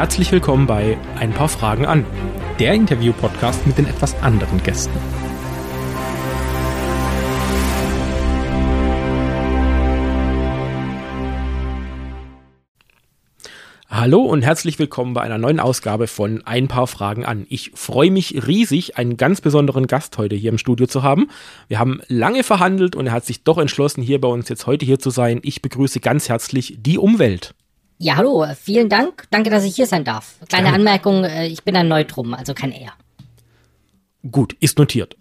Herzlich willkommen bei Ein paar Fragen an, der Interview-Podcast mit den etwas anderen Gästen. Hallo und herzlich willkommen bei einer neuen Ausgabe von Ein paar Fragen an. Ich freue mich riesig, einen ganz besonderen Gast heute hier im Studio zu haben. Wir haben lange verhandelt und er hat sich doch entschlossen, hier bei uns jetzt heute hier zu sein. Ich begrüße ganz herzlich die Umwelt. Ja, hallo, vielen Dank. Danke, dass ich hier sein darf. Kleine ja. Anmerkung, äh, ich bin ein Neutrum, also kein R. Gut, ist notiert.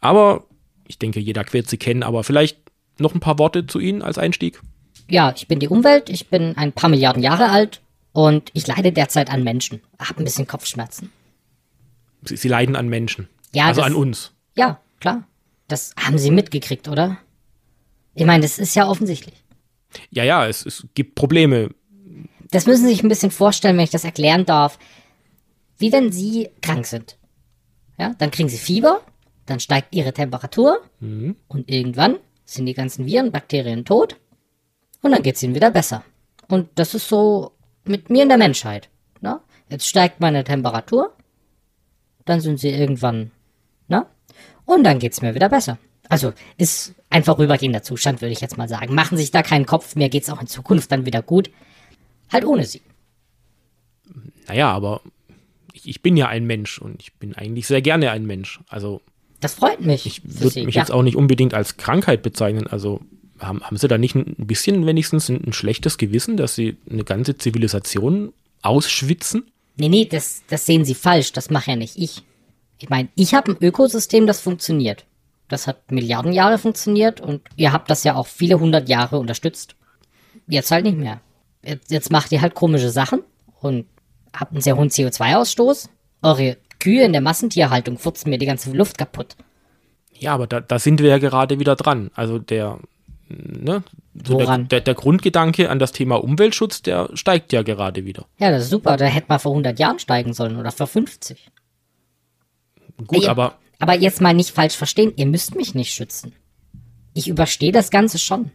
Aber ich denke, jeder wird Sie kennen, aber vielleicht noch ein paar Worte zu Ihnen als Einstieg. Ja, ich bin die Umwelt, ich bin ein paar Milliarden Jahre alt und ich leide derzeit an Menschen. Hab ein bisschen Kopfschmerzen. Sie, Sie leiden an Menschen? Ja. Also das, an uns? Ja, klar. Das haben Sie mitgekriegt, oder? Ich meine, das ist ja offensichtlich. Ja, ja, es, es gibt Probleme. Das müssen Sie sich ein bisschen vorstellen, wenn ich das erklären darf. Wie wenn Sie krank sind. Ja, dann kriegen Sie Fieber, dann steigt Ihre Temperatur mhm. und irgendwann sind die ganzen Viren, Bakterien tot und dann geht es Ihnen wieder besser. Und das ist so mit mir in der Menschheit. Ne? Jetzt steigt meine Temperatur, dann sind sie irgendwann, ne? Und dann geht's mir wieder besser. Also ist ein vorübergehender Zustand, würde ich jetzt mal sagen. Machen sich da keinen Kopf, mir geht's auch in Zukunft dann wieder gut. Halt ohne sie. Naja, aber ich, ich bin ja ein Mensch und ich bin eigentlich sehr gerne ein Mensch. Also. Das freut mich. Ich würde mich ja. jetzt auch nicht unbedingt als Krankheit bezeichnen. Also haben, haben Sie da nicht ein bisschen wenigstens ein, ein schlechtes Gewissen, dass Sie eine ganze Zivilisation ausschwitzen? Nee, nee, das, das sehen Sie falsch. Das mache ja nicht ich. Ich meine, ich habe ein Ökosystem, das funktioniert. Das hat Milliarden Jahre funktioniert und ihr habt das ja auch viele hundert Jahre unterstützt. Jetzt halt nicht mehr. Jetzt, jetzt macht ihr halt komische Sachen und habt einen sehr hohen CO2-Ausstoß. Eure Kühe in der Massentierhaltung furzen mir die ganze Luft kaputt. Ja, aber da, da sind wir ja gerade wieder dran. Also der, ne, so der, der, der, Grundgedanke an das Thema Umweltschutz, der steigt ja gerade wieder. Ja, das ist super. Da hätte man vor 100 Jahren steigen sollen oder vor 50. Gut, ja, aber. Aber jetzt mal nicht falsch verstehen, ihr müsst mich nicht schützen. Ich überstehe das Ganze schon.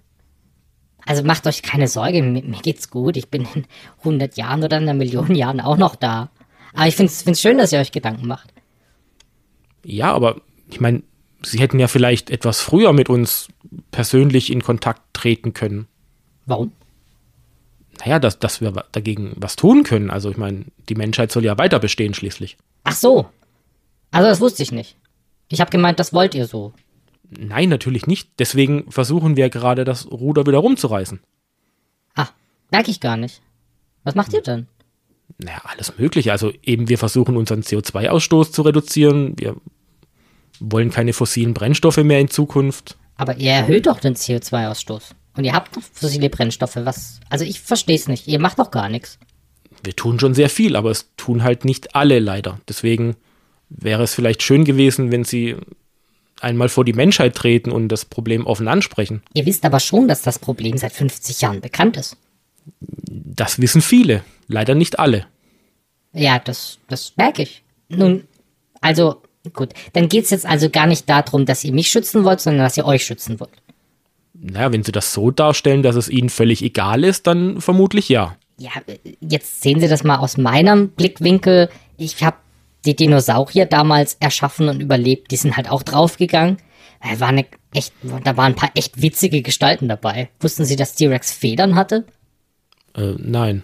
Also macht euch keine Sorge, mir, mir geht's gut. Ich bin in 100 Jahren oder in einer Million Jahren auch noch da. Aber ich finde es schön, dass ihr euch Gedanken macht. Ja, aber ich meine, Sie hätten ja vielleicht etwas früher mit uns persönlich in Kontakt treten können. Warum? Naja, dass, dass wir dagegen was tun können. Also ich meine, die Menschheit soll ja weiter bestehen schließlich. Ach so. Also das wusste ich nicht. Ich habe gemeint, das wollt ihr so. Nein, natürlich nicht. Deswegen versuchen wir gerade, das Ruder wieder rumzureißen. Ah, merke ich gar nicht. Was macht ihr denn? Naja, alles Mögliche. Also eben, wir versuchen unseren CO2-Ausstoß zu reduzieren. Wir wollen keine fossilen Brennstoffe mehr in Zukunft. Aber ihr erhöht doch den CO2-Ausstoß. Und ihr habt doch fossile Brennstoffe. Was? Also ich verstehe es nicht. Ihr macht doch gar nichts. Wir tun schon sehr viel, aber es tun halt nicht alle leider. Deswegen wäre es vielleicht schön gewesen, wenn sie einmal vor die Menschheit treten und das Problem offen ansprechen. Ihr wisst aber schon, dass das Problem seit 50 Jahren bekannt ist. Das wissen viele, leider nicht alle. Ja, das, das merke ich. Nun, also Gut, dann geht es jetzt also gar nicht darum, dass ihr mich schützen wollt, sondern dass ihr euch schützen wollt. Naja, wenn Sie das so darstellen, dass es Ihnen völlig egal ist, dann vermutlich ja. Ja, jetzt sehen Sie das mal aus meinem Blickwinkel. Ich habe die Dinosaurier damals erschaffen und überlebt. Die sind halt auch draufgegangen. Da, war eine echt, da waren ein paar echt witzige Gestalten dabei. Wussten Sie, dass T-Rex Federn hatte? Äh, nein.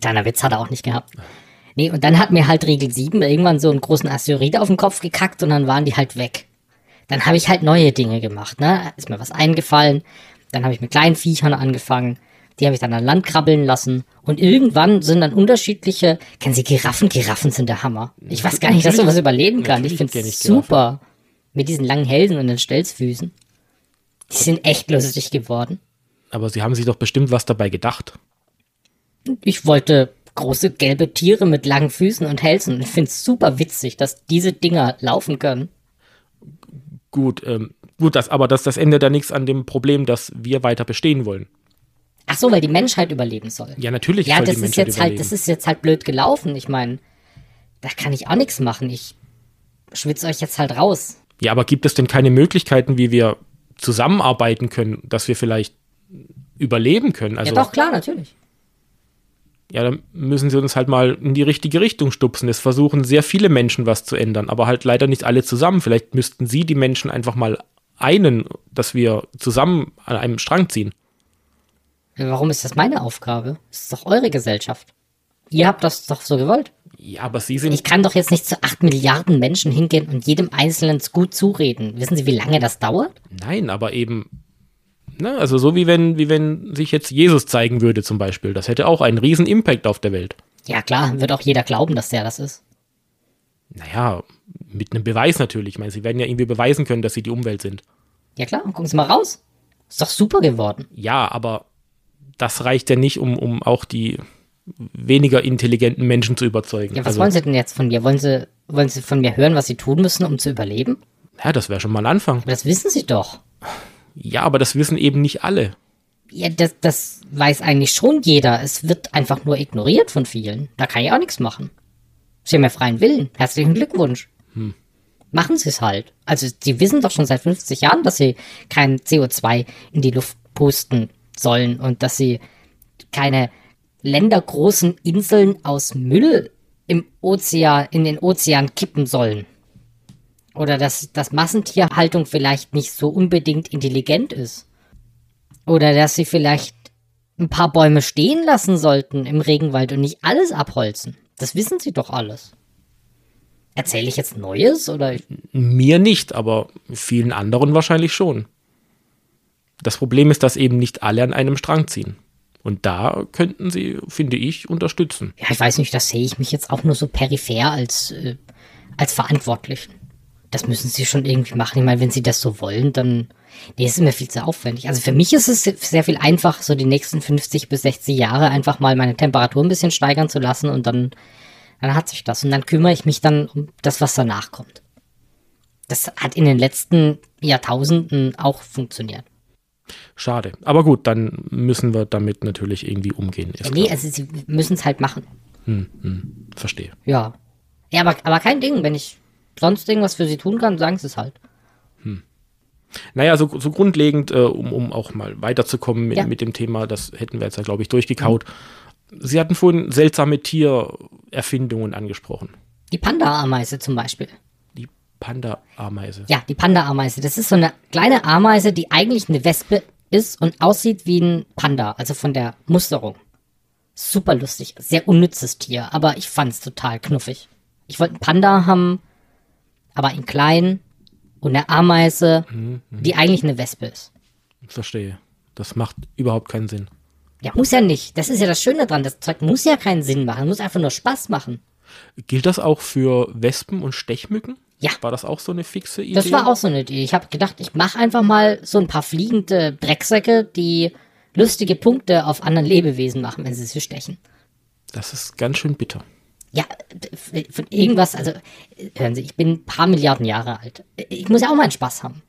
Kleiner Witz hat er auch nicht gehabt. Nee, und dann hat mir halt Regel 7 irgendwann so einen großen Asteroid auf den Kopf gekackt und dann waren die halt weg. Dann habe ich halt neue Dinge gemacht, ne? Ist mir was eingefallen. Dann habe ich mit kleinen Viechern angefangen. Die habe ich dann an Land krabbeln lassen. Und irgendwann sind dann unterschiedliche. Kennen Sie Giraffen? Giraffen sind der Hammer. Ich weiß gar nicht, dass sowas überleben kann. Ich finde es super. Mit diesen langen Hälsen und den Stelzfüßen. Die sind echt lustig geworden. Aber Sie haben sich doch bestimmt was dabei gedacht. Ich wollte große gelbe Tiere mit langen Füßen und Hälsen. Ich finde es super witzig, dass diese Dinger laufen können. Gut, ähm, gut, das, aber das, das ändert ja nichts an dem Problem, dass wir weiter bestehen wollen. Ach so, weil die Menschheit überleben soll. Ja, natürlich. Ja, das ist jetzt halt, das ist jetzt halt blöd gelaufen. Ich meine, da kann ich auch nichts machen. Ich schwitze euch jetzt halt raus. Ja, aber gibt es denn keine Möglichkeiten, wie wir zusammenarbeiten können, dass wir vielleicht überleben können? Also, ja, doch, klar, natürlich. Ja, dann müssen sie uns halt mal in die richtige Richtung stupsen. Es versuchen sehr viele Menschen was zu ändern, aber halt leider nicht alle zusammen. Vielleicht müssten sie die Menschen einfach mal einen, dass wir zusammen an einem Strang ziehen. Warum ist das meine Aufgabe? Das ist doch eure Gesellschaft. Ihr habt das doch so gewollt. Ja, aber sie sind. Ich kann doch jetzt nicht zu acht Milliarden Menschen hingehen und jedem Einzelnen gut zureden. Wissen Sie, wie lange das dauert? Nein, aber eben. Ne, also so wie wenn, wie wenn sich jetzt Jesus zeigen würde zum Beispiel. Das hätte auch einen riesen Impact auf der Welt. Ja klar, wird auch jeder glauben, dass der das ist. Naja, mit einem Beweis natürlich. Ich meine, sie werden ja irgendwie beweisen können, dass sie die Umwelt sind. Ja klar, gucken Sie mal raus. Ist doch super geworden. Ja, aber das reicht ja nicht, um, um auch die weniger intelligenten Menschen zu überzeugen. Ja, was also, wollen Sie denn jetzt von mir? Wollen Sie, wollen Sie von mir hören, was Sie tun müssen, um zu überleben? Ja, das wäre schon mal ein Anfang. Aber das wissen Sie doch. Ja, aber das wissen eben nicht alle. Ja, das, das weiß eigentlich schon jeder. Es wird einfach nur ignoriert von vielen. Da kann ich auch nichts machen. Sie haben ja freien Willen. Herzlichen Glückwunsch. Hm. Machen Sie es halt. Also, Sie wissen doch schon seit 50 Jahren, dass Sie kein CO2 in die Luft pusten sollen und dass Sie keine ländergroßen Inseln aus Müll im Ozean, in den Ozean kippen sollen. Oder dass, dass Massentierhaltung vielleicht nicht so unbedingt intelligent ist. Oder dass sie vielleicht ein paar Bäume stehen lassen sollten im Regenwald und nicht alles abholzen. Das wissen sie doch alles. Erzähle ich jetzt Neues oder? Mir nicht, aber vielen anderen wahrscheinlich schon. Das Problem ist, dass eben nicht alle an einem Strang ziehen. Und da könnten sie, finde ich, unterstützen. Ja, ich weiß nicht, da sehe ich mich jetzt auch nur so peripher als, äh, als Verantwortlichen. Das müssen sie schon irgendwie machen. Ich meine, wenn sie das so wollen, dann. Nee, es ist mir viel zu aufwendig. Also für mich ist es sehr viel einfacher, so die nächsten 50 bis 60 Jahre einfach mal meine Temperatur ein bisschen steigern zu lassen und dann, dann hat sich das. Und dann kümmere ich mich dann um das, was danach kommt. Das hat in den letzten Jahrtausenden auch funktioniert. Schade. Aber gut, dann müssen wir damit natürlich irgendwie umgehen. Ja, nee, also sie müssen es halt machen. Hm, hm, verstehe. Ja. Ja, aber, aber kein Ding. Wenn ich sonst irgendwas für sie tun kann, sagen sie es halt. Hm. Naja, so, so grundlegend, äh, um, um auch mal weiterzukommen mit, ja. mit dem Thema, das hätten wir jetzt ja, glaube ich, durchgekaut. Mhm. Sie hatten vorhin seltsame Tiererfindungen angesprochen. Die Panda-Ameise zum Beispiel. Panda-Ameise. Ja, die Panda-Ameise. Das ist so eine kleine Ameise, die eigentlich eine Wespe ist und aussieht wie ein Panda, also von der Musterung. Super lustig, sehr unnützes Tier, aber ich fand es total knuffig. Ich wollte einen Panda haben, aber in klein und eine Ameise, mhm, die eigentlich eine Wespe ist. Verstehe. Das macht überhaupt keinen Sinn. Ja, muss ja nicht. Das ist ja das Schöne dran. Das Zeug muss ja keinen Sinn machen. Muss einfach nur Spaß machen. Gilt das auch für Wespen und Stechmücken? Ja. War das auch so eine fixe Idee? Das war auch so eine Idee. Ich habe gedacht, ich mache einfach mal so ein paar fliegende Drecksäcke, die lustige Punkte auf anderen Lebewesen machen, wenn sie sie stechen. Das ist ganz schön bitter. Ja, von irgendwas, also hören Sie, ich bin ein paar Milliarden Jahre alt. Ich muss ja auch mal einen Spaß haben.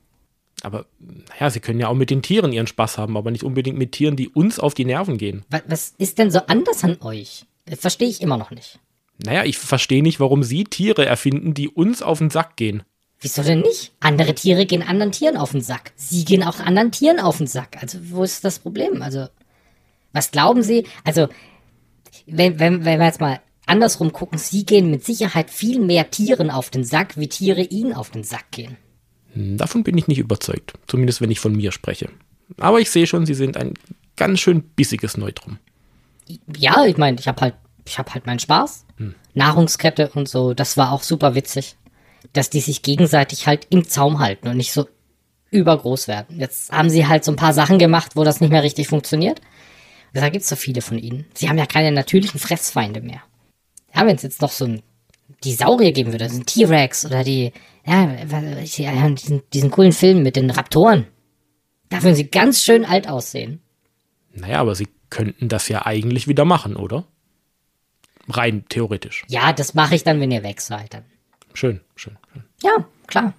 Aber, naja, Sie können ja auch mit den Tieren Ihren Spaß haben, aber nicht unbedingt mit Tieren, die uns auf die Nerven gehen. Was, was ist denn so anders an euch? Das verstehe ich immer noch nicht. Naja, ich verstehe nicht, warum Sie Tiere erfinden, die uns auf den Sack gehen. Wieso denn nicht? Andere Tiere gehen anderen Tieren auf den Sack. Sie gehen auch anderen Tieren auf den Sack. Also, wo ist das Problem? Also, was glauben Sie? Also, wenn, wenn, wenn wir jetzt mal Andersrum gucken, sie gehen mit Sicherheit viel mehr Tieren auf den Sack, wie Tiere ihnen auf den Sack gehen. Hm, davon bin ich nicht überzeugt, zumindest wenn ich von mir spreche. Aber ich sehe schon, sie sind ein ganz schön bissiges Neutrum. Ja, ich meine, ich habe halt, ich habe halt meinen Spaß. Hm. Nahrungskette und so, das war auch super witzig, dass die sich gegenseitig halt im Zaum halten und nicht so übergroß werden. Jetzt haben sie halt so ein paar Sachen gemacht, wo das nicht mehr richtig funktioniert. Deshalb gibt es so viele von ihnen. Sie haben ja keine natürlichen Fressfeinde mehr. Ja, wenn es jetzt noch so ein, die Saurier geben würde, so ein T-Rex oder die, ja, ja diesen, diesen coolen Film mit den Raptoren. Da würden sie ganz schön alt aussehen. Naja, aber sie könnten das ja eigentlich wieder machen, oder? Rein theoretisch. Ja, das mache ich dann, wenn ihr weg seid. Dann. Schön, schön, schön. Ja, klar.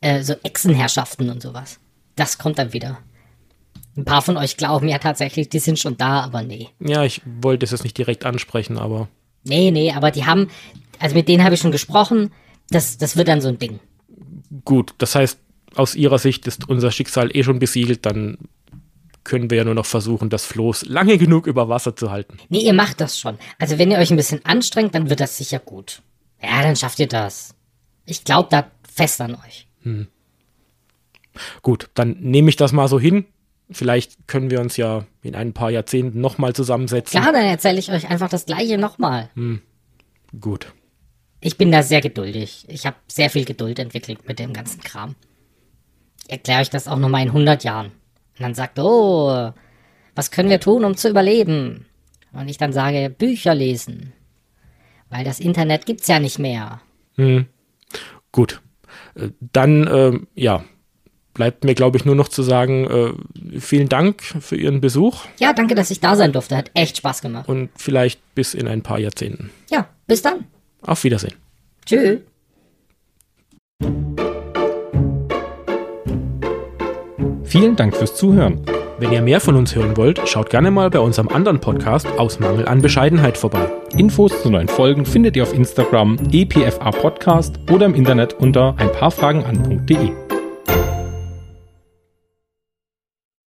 Äh, so Echsenherrschaften und sowas. Das kommt dann wieder. Ein paar von euch glauben ja tatsächlich, die sind schon da, aber nee. Ja, ich wollte es jetzt nicht direkt ansprechen, aber Nee, nee, aber die haben, also mit denen habe ich schon gesprochen, das, das wird dann so ein Ding. Gut, das heißt, aus ihrer Sicht ist unser Schicksal eh schon besiegelt, dann können wir ja nur noch versuchen, das Floß lange genug über Wasser zu halten. Nee, ihr macht das schon. Also wenn ihr euch ein bisschen anstrengt, dann wird das sicher gut. Ja, dann schafft ihr das. Ich glaube da fest an euch. Gut, dann nehme ich das mal so hin. Vielleicht können wir uns ja in ein paar Jahrzehnten nochmal zusammensetzen. Klar, dann erzähle ich euch einfach das gleiche nochmal. Gut. Ich bin da sehr geduldig. Ich habe sehr viel Geduld entwickelt mit dem ganzen Kram. Ich erkläre euch das auch nochmal in 100 Jahren. Und dann sagt, oh, was können wir tun, um zu überleben? Und ich dann sage, Bücher lesen. Weil das Internet gibt's ja nicht mehr. Gut. Äh, Dann, ähm, ja, bleibt mir, glaube ich, nur noch zu sagen, äh, vielen Dank für Ihren Besuch Ja, danke, dass ich da sein durfte. Hat echt Spaß gemacht. und vielleicht bis in ein paar Jahrzehnten. Ja, bis dann. Auf Wiedersehen. Tschüss. Vielen Dank fürs Zuhören. Wenn ihr mehr von uns hören wollt, schaut gerne mal bei unserem anderen Podcast aus Mangel an Bescheidenheit vorbei. Infos zu neuen Folgen findet ihr auf Instagram epfa Podcast oder im Internet unter einpaarfragenan.de.